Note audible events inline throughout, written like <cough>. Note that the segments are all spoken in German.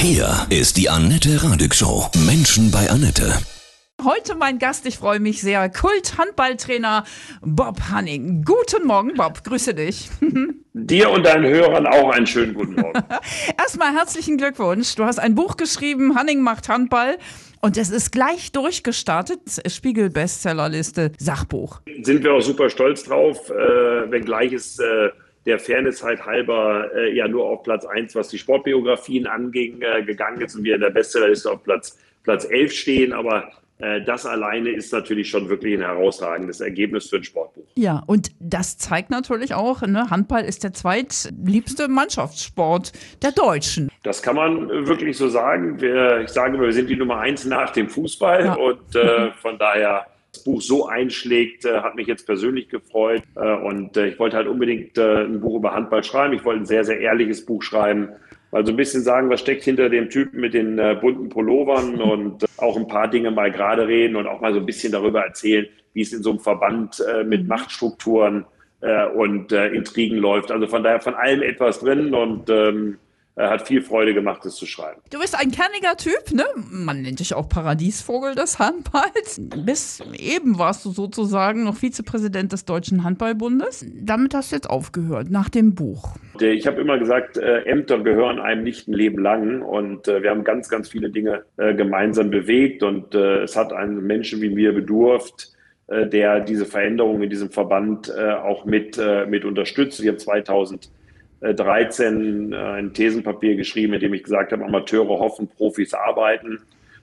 Hier ist die Annette Radig Show. Menschen bei Annette. Heute mein Gast, ich freue mich sehr, Kult-Handballtrainer Bob Hanning. Guten Morgen, Bob, grüße dich. <laughs> Dir und deinen Hörern auch einen schönen guten Morgen. <laughs> Erstmal herzlichen Glückwunsch. Du hast ein Buch geschrieben, Hanning macht Handball. Und es ist gleich durchgestartet. Spiegel-Bestsellerliste, Sachbuch. Sind wir auch super stolz drauf, äh, wenngleich es äh, der Fairness halt halber äh, ja nur auf Platz 1, was die Sportbiografien anging, äh, gegangen ist und wir in der Bestsellerliste auf Platz, Platz 11 stehen. Aber äh, das alleine ist natürlich schon wirklich ein herausragendes Ergebnis für ein Sportbuch. Ja, und das zeigt natürlich auch, ne, Handball ist der zweitliebste Mannschaftssport der Deutschen. Das kann man wirklich so sagen. Wir, ich sage immer, wir sind die Nummer eins nach dem Fußball ja. und äh, <laughs> von daher das Buch so einschlägt, äh, hat mich jetzt persönlich gefreut. Äh, und äh, ich wollte halt unbedingt ein Buch über Handball schreiben. Ich wollte ein sehr, sehr ehrliches Buch schreiben. Mal so ein bisschen sagen, was steckt hinter dem Typen mit den bunten Pullovern <laughs> und auch ein paar Dinge mal gerade reden und auch mal so ein bisschen darüber erzählen, wie es in so einem Verband mit mhm. Machtstrukturen und Intrigen läuft. Also von daher von allem etwas drin und ähm, hat viel Freude gemacht, es zu schreiben. Du bist ein kerniger Typ, ne? Man nennt dich auch Paradiesvogel des Handballs. Bis eben warst du sozusagen noch Vizepräsident des Deutschen Handballbundes. Damit hast du jetzt aufgehört, nach dem Buch. Ich habe immer gesagt, äh, Ämter gehören einem nicht ein Leben lang und äh, wir haben ganz, ganz viele Dinge äh, gemeinsam bewegt und äh, es hat einen Menschen wie mir bedurft, äh, der diese Veränderung in diesem Verband äh, auch mit, mit unterstützt. Ich habe 2000 13 äh, ein Thesenpapier geschrieben, in dem ich gesagt habe, Amateure hoffen, Profis arbeiten,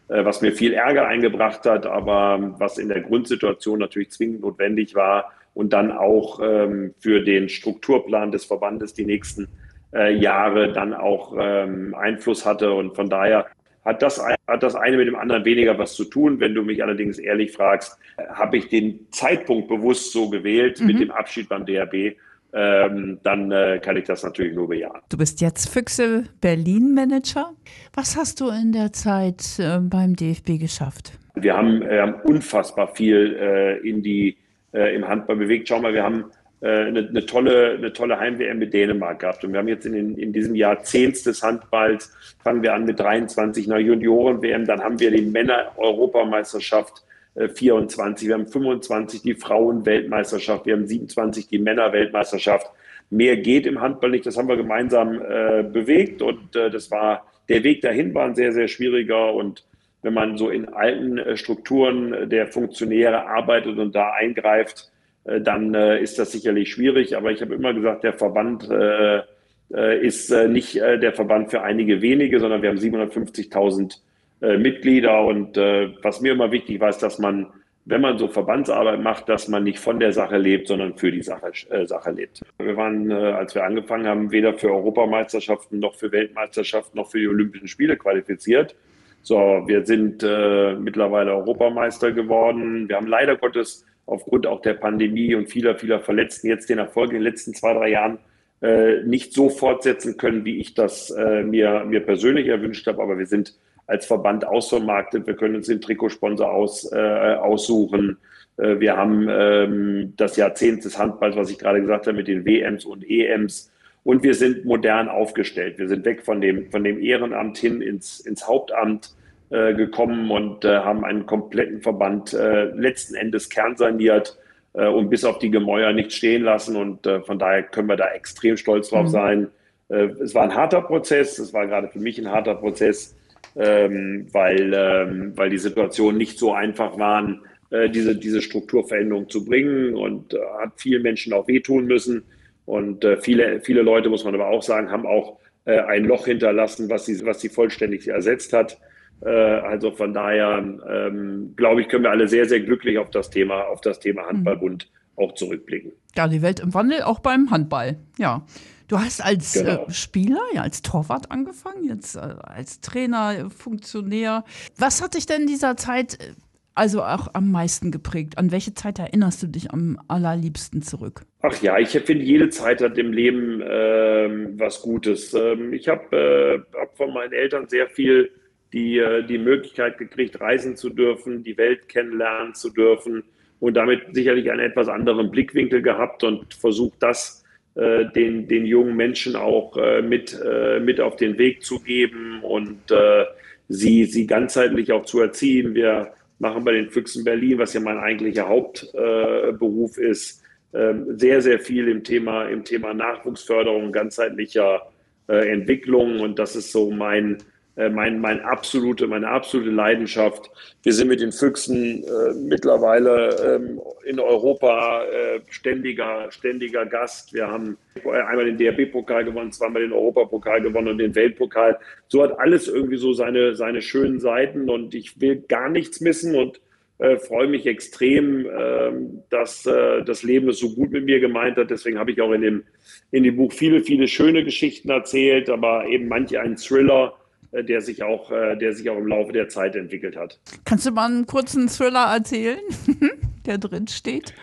äh, was mir viel Ärger eingebracht hat, aber was in der Grundsituation natürlich zwingend notwendig war und dann auch ähm, für den Strukturplan des Verbandes die nächsten äh, Jahre dann auch ähm, Einfluss hatte. Und von daher hat das, hat das eine mit dem anderen weniger was zu tun. Wenn du mich allerdings ehrlich fragst, habe ich den Zeitpunkt bewusst so gewählt mhm. mit dem Abschied beim DRB, ähm, dann äh, kann ich das natürlich nur bejahen. Du bist jetzt Füchse Berlin-Manager. Was hast du in der Zeit äh, beim DFB geschafft? Wir haben, äh, haben unfassbar viel äh, in die, äh, im Handball bewegt. Schau mal, wir haben äh, eine, eine, tolle, eine tolle Heim-WM mit Dänemark gehabt. Und wir haben jetzt in, den, in diesem Jahrzehnt des Handballs, fangen wir an mit 23 einer Junioren-WM, dann haben wir die Männer-Europameisterschaft 24, wir haben 25 die Frauen-Weltmeisterschaft, wir haben 27 die Männer-Weltmeisterschaft. Mehr geht im Handball nicht, das haben wir gemeinsam äh, bewegt. Und äh, das war, der Weg dahin war ein sehr, sehr schwieriger. Und wenn man so in alten äh, Strukturen der Funktionäre arbeitet und da eingreift, äh, dann äh, ist das sicherlich schwierig. Aber ich habe immer gesagt, der Verband äh, ist nicht der Verband für einige wenige, sondern wir haben 750.000 äh, Mitglieder. Und äh, was mir immer wichtig war, ist, dass man, wenn man so Verbandsarbeit macht, dass man nicht von der Sache lebt, sondern für die Sache, äh, Sache lebt. Wir waren, äh, als wir angefangen haben, weder für Europameisterschaften noch für Weltmeisterschaften noch für die Olympischen Spiele qualifiziert. So, wir sind äh, mittlerweile Europameister geworden. Wir haben leider Gottes aufgrund auch der Pandemie und vieler, vieler Verletzten jetzt den Erfolg in den letzten zwei, drei Jahren nicht so fortsetzen können, wie ich das äh, mir, mir persönlich erwünscht habe. Aber wir sind als Verband ausvermarktet. Wir können uns den Trikotsponsor aus, äh, aussuchen. Äh, wir haben ähm, das Jahrzehnt des Handballs, was ich gerade gesagt habe, mit den WMs und EMs. Und wir sind modern aufgestellt. Wir sind weg von dem, von dem Ehrenamt hin ins, ins Hauptamt äh, gekommen und äh, haben einen kompletten Verband äh, letzten Endes kernsaniert äh, und bis auf die Gemäuer nicht stehen lassen. Und äh, von daher können wir da extrem stolz drauf mhm. sein. Äh, es war ein harter Prozess. Es war gerade für mich ein harter Prozess ähm, weil, ähm, weil die Situationen nicht so einfach waren, äh, diese, diese Strukturveränderung zu bringen und äh, hat vielen Menschen auch wehtun müssen. Und äh, viele, viele Leute, muss man aber auch sagen, haben auch äh, ein Loch hinterlassen, was sie, was sie vollständig ersetzt hat. Äh, also von daher, ähm, glaube ich, können wir alle sehr, sehr glücklich auf das Thema, auf das Thema Handballbund mhm. auch zurückblicken. Ja, die Welt im Wandel auch beim Handball. Ja. Du hast als äh, genau. äh, Spieler, ja, als Torwart angefangen, jetzt äh, als Trainer, Funktionär. Was hat dich denn in dieser Zeit äh, also auch am meisten geprägt? An welche Zeit erinnerst du dich am allerliebsten zurück? Ach ja, ich finde, jede Zeit hat im Leben ähm, was Gutes. Ähm, ich habe äh, hab von meinen Eltern sehr viel die, äh, die Möglichkeit gekriegt, reisen zu dürfen, die Welt kennenlernen zu dürfen und damit sicherlich einen etwas anderen Blickwinkel gehabt und versucht, das äh, den, den jungen Menschen auch äh, mit, äh, mit auf den Weg zu geben und äh, sie, sie ganzheitlich auch zu erziehen. Wir machen bei den Füchsen Berlin, was ja mein eigentlicher Hauptberuf ist, ähm, sehr, sehr viel im Thema, im Thema Nachwuchsförderung, ganzheitlicher Entwicklung. Und das ist so mein, äh, mein, mein absolute, meine absolute Leidenschaft. Wir sind mit den Füchsen äh, mittlerweile ähm, in Europa äh, ständiger, ständiger Gast. Wir haben einmal den DRB-Pokal gewonnen, zweimal den Europapokal gewonnen und den Weltpokal. So hat alles irgendwie so seine, seine schönen Seiten und ich will gar nichts missen und äh, freue mich extrem, äh, dass äh, das Leben es so gut mit mir gemeint hat. Deswegen habe ich auch in dem, in dem Buch viele, viele schöne Geschichten erzählt, aber eben manche einen Thriller äh, der sich auch, äh, der sich auch im Laufe der Zeit entwickelt hat. Kannst du mal einen kurzen Thriller erzählen, <laughs> der drin steht?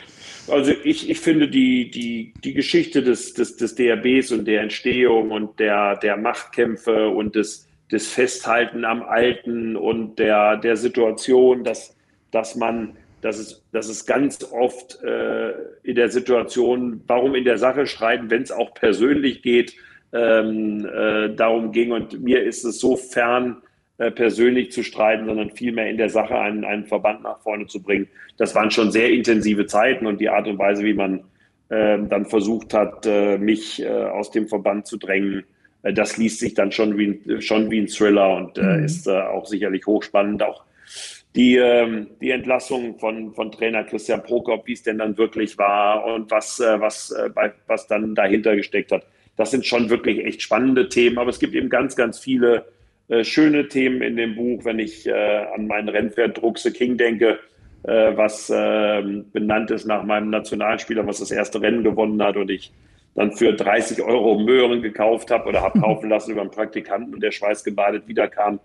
Also ich, ich finde die, die, die Geschichte des, des, des DRBs und der Entstehung und der, der Machtkämpfe und des, des Festhalten am Alten und der, der Situation, dass, dass man, dass es, dass es ganz oft äh, in der Situation, warum in der Sache streiten, wenn es auch persönlich geht, ähm, äh, darum ging. Und mir ist es so fern, äh, persönlich zu streiten, sondern vielmehr in der Sache einen, einen Verband nach vorne zu bringen. Das waren schon sehr intensive Zeiten und die Art und Weise, wie man äh, dann versucht hat, äh, mich äh, aus dem Verband zu drängen, äh, das liest sich dann schon wie, schon wie ein Thriller und mhm. ist auch sicherlich hochspannend. Auch die, ähm, die Entlassung von, von Trainer Christian Prokop, wie es denn dann wirklich war und was, was, was dann dahinter gesteckt hat. Das sind schon wirklich echt spannende Themen, aber es gibt eben ganz, ganz viele äh, schöne Themen in dem Buch, wenn ich äh, an meinen Rennpferd Druckse King denke, äh, was ähm, benannt ist nach meinem Nationalspieler, was das erste Rennen gewonnen hat und ich dann für 30 Euro Möhren gekauft habe oder habe <laughs> kaufen lassen über einen Praktikanten und der schweißgebadet wiederkam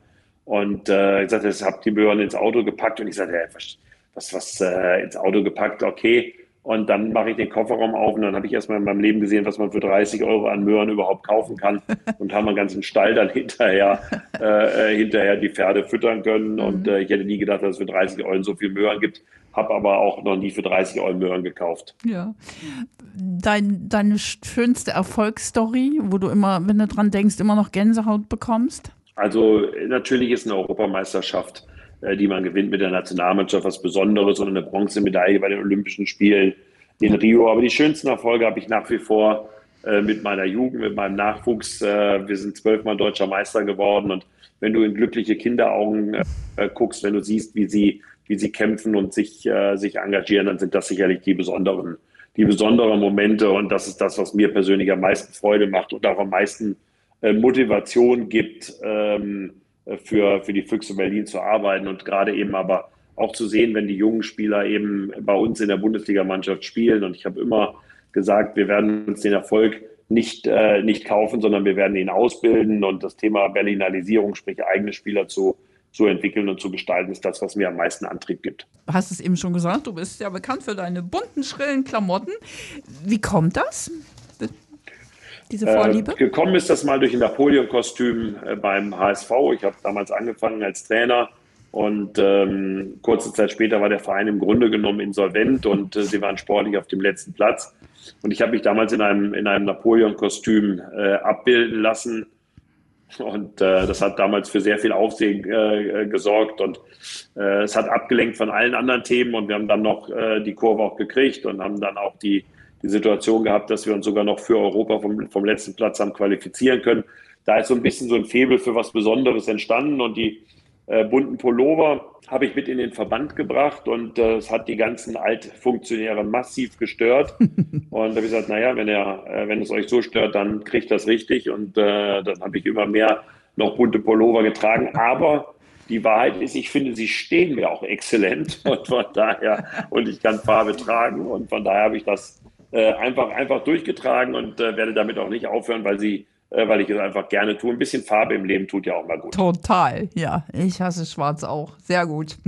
und äh, ich sagte, ich habe die Möhren ins Auto gepackt und ich sagte, hey, was, was, was äh, ins Auto gepackt, okay. Und dann mache ich den Kofferraum auf und dann habe ich erstmal in meinem Leben gesehen, was man für 30 Euro an Möhren überhaupt kaufen kann <laughs> und haben einen ganzen Stall dann hinterher, äh, äh, hinterher die Pferde füttern können. Mhm. Und äh, ich hätte nie gedacht, dass es für 30 Euro so viel Möhren gibt, habe aber auch noch nie für 30 Euro Möhren gekauft. Ja. Dein, deine schönste Erfolgsstory, wo du immer, wenn du dran denkst, immer noch Gänsehaut bekommst? Also natürlich ist eine Europameisterschaft die man gewinnt mit der Nationalmannschaft, was Besonderes und eine Bronzemedaille bei den Olympischen Spielen in Rio. Aber die schönsten Erfolge habe ich nach wie vor äh, mit meiner Jugend, mit meinem Nachwuchs. Äh, wir sind zwölfmal deutscher Meister geworden und wenn du in glückliche Kinderaugen guckst, wenn du siehst, wie sie, wie sie kämpfen und sich, sich engagieren, dann sind das sicherlich die besonderen, die besonderen Momente und das ist das, was mir persönlich am meisten Freude macht und auch am meisten Motivation gibt, ähm, für, für die Füchse Berlin zu arbeiten und gerade eben aber auch zu sehen, wenn die jungen Spieler eben bei uns in der Bundesligamannschaft spielen. Und ich habe immer gesagt, wir werden uns den Erfolg nicht, äh, nicht kaufen, sondern wir werden ihn ausbilden. Und das Thema Berlinalisierung, sprich eigene Spieler zu, zu entwickeln und zu gestalten, ist das, was mir am meisten Antrieb gibt. Du hast es eben schon gesagt, du bist ja bekannt für deine bunten, schrillen Klamotten. Wie kommt das? Diese Vorliebe? Äh, gekommen ist das mal durch ein Napoleon-Kostüm äh, beim HSV. Ich habe damals angefangen als Trainer und ähm, kurze Zeit später war der Verein im Grunde genommen insolvent und äh, sie waren sportlich auf dem letzten Platz. Und ich habe mich damals in einem, in einem Napoleon-Kostüm äh, abbilden lassen. Und äh, das hat damals für sehr viel Aufsehen äh, gesorgt und äh, es hat abgelenkt von allen anderen Themen und wir haben dann noch äh, die Kurve auch gekriegt und haben dann auch die die Situation gehabt, dass wir uns sogar noch für Europa vom, vom letzten Platz haben qualifizieren können. Da ist so ein bisschen so ein Febel für was Besonderes entstanden und die äh, bunten Pullover habe ich mit in den Verband gebracht und äh, es hat die ganzen Altfunktionäre massiv gestört. <laughs> und da habe ich gesagt, naja, wenn, er, äh, wenn es euch so stört, dann kriegt das richtig und äh, dann habe ich immer mehr noch bunte Pullover getragen. Aber die Wahrheit ist, ich finde, sie stehen mir auch exzellent <laughs> und von daher, und ich kann Farbe tragen und von daher habe ich das äh, einfach, einfach durchgetragen und äh, werde damit auch nicht aufhören, weil sie äh, weil ich es einfach gerne tue. Ein bisschen Farbe im Leben tut ja auch mal gut. Total, ja. Ich hasse Schwarz auch. Sehr gut. <laughs>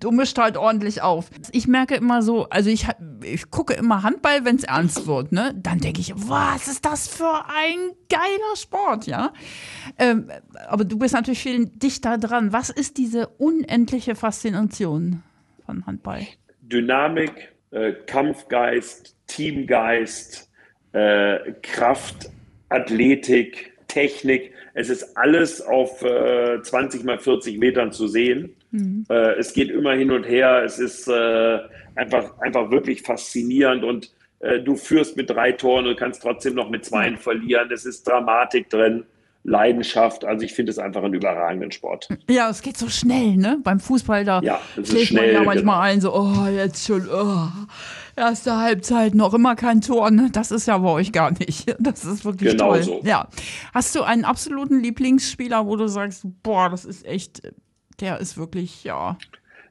Du mischt halt ordentlich auf. Ich merke immer so, also ich, ich gucke immer Handball, wenn es ernst wird, ne? Dann denke ich, was ist das für ein geiler Sport, ja? Ähm, aber du bist natürlich viel dichter dran. Was ist diese unendliche Faszination von Handball? Dynamik, äh, Kampfgeist, Teamgeist, äh, Kraft, Athletik, Technik. Es ist alles auf äh, 20 mal 40 Metern zu sehen. Mhm. Äh, es geht immer hin und her. Es ist äh, einfach, einfach wirklich faszinierend und äh, du führst mit drei Toren und kannst trotzdem noch mit zweien verlieren. Es ist Dramatik drin. Leidenschaft. Also ich finde es einfach einen überragenden Sport. Ja, es geht so schnell, ne? Beim Fußball, da ja, schlägt man ja manchmal genau. ein, so, oh, jetzt schon, oh, erste Halbzeit, noch immer kein Tor. Ne? Das ist ja bei euch gar nicht. Das ist wirklich genau toll. So. Ja. Hast du einen absoluten Lieblingsspieler, wo du sagst, boah, das ist echt, der ist wirklich, ja.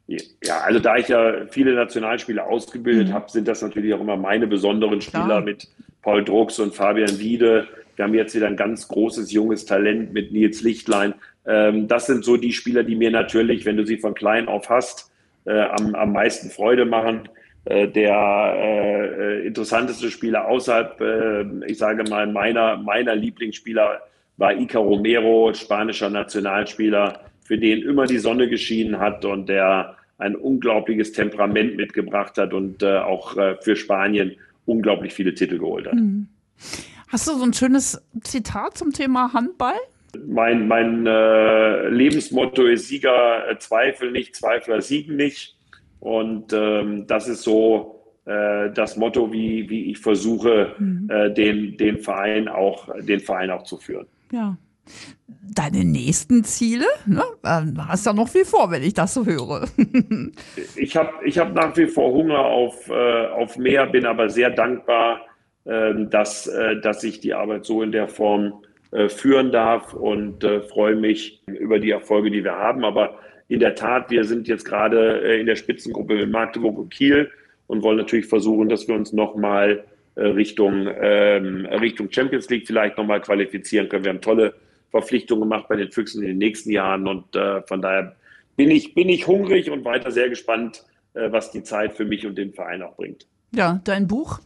Ja, also da ich ja viele Nationalspieler ausgebildet mhm. habe, sind das natürlich auch immer meine besonderen Spieler Klar. mit Paul Drucks und Fabian Wiede. Wir haben jetzt wieder ein ganz großes junges Talent mit Nils Lichtlein. Ähm, das sind so die Spieler, die mir natürlich, wenn du sie von klein auf hast, äh, am, am meisten Freude machen. Äh, der äh, interessanteste Spieler außerhalb, äh, ich sage mal, meiner, meiner Lieblingsspieler war Ica Romero, spanischer Nationalspieler, für den immer die Sonne geschienen hat und der ein unglaubliches Temperament mitgebracht hat und äh, auch äh, für Spanien unglaublich viele Titel geholt hat. Mhm. Hast du so ein schönes Zitat zum Thema Handball? Mein, mein äh, Lebensmotto ist Sieger äh, Zweifel nicht, Zweifler siegen nicht. Und ähm, das ist so äh, das Motto, wie, wie ich versuche, mhm. äh, den, den, Verein auch, den Verein auch zu führen. Ja. Deine nächsten Ziele? Ne? Ähm, hast ja noch viel vor, wenn ich das so höre. <laughs> ich habe ich hab nach wie vor Hunger auf, äh, auf mehr, bin aber sehr dankbar, ähm, dass, äh, dass ich die Arbeit so in der Form äh, führen darf und äh, freue mich über die Erfolge, die wir haben. Aber in der Tat, wir sind jetzt gerade in der Spitzengruppe mit Magdeburg und Kiel und wollen natürlich versuchen, dass wir uns nochmal Richtung, ähm, Richtung Champions League vielleicht nochmal qualifizieren können. Wir haben tolle Verpflichtungen gemacht bei den Füchsen in den nächsten Jahren und äh, von daher bin ich, bin ich hungrig und weiter sehr gespannt, äh, was die Zeit für mich und den Verein auch bringt. Ja, dein Buch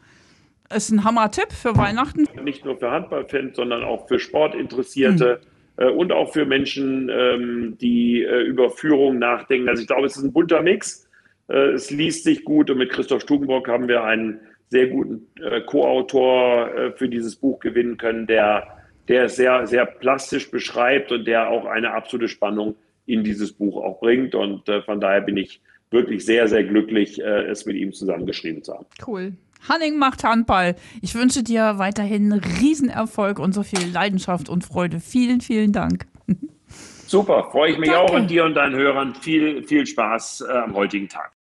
ist ein Hammer-Tipp für Weihnachten. Nicht nur für Handballfans, sondern auch für Sportinteressierte mhm. Äh, und auch für Menschen, ähm, die äh, über Führung nachdenken. Also ich glaube, es ist ein bunter Mix. Äh, es liest sich gut und mit Christoph Stubenbock haben wir einen sehr guten Co-Autor für dieses Buch gewinnen können, der, der es sehr, sehr plastisch beschreibt und der auch eine absolute Spannung in dieses Buch auch bringt. Und von daher bin ich wirklich sehr, sehr glücklich, es mit ihm zusammengeschrieben zu haben. Cool. Hanning macht Handball. Ich wünsche dir weiterhin Riesenerfolg und so viel Leidenschaft und Freude. Vielen, vielen Dank. Super, freue ich mich Danke. auch und dir und deinen Hörern viel, viel Spaß äh, am heutigen Tag.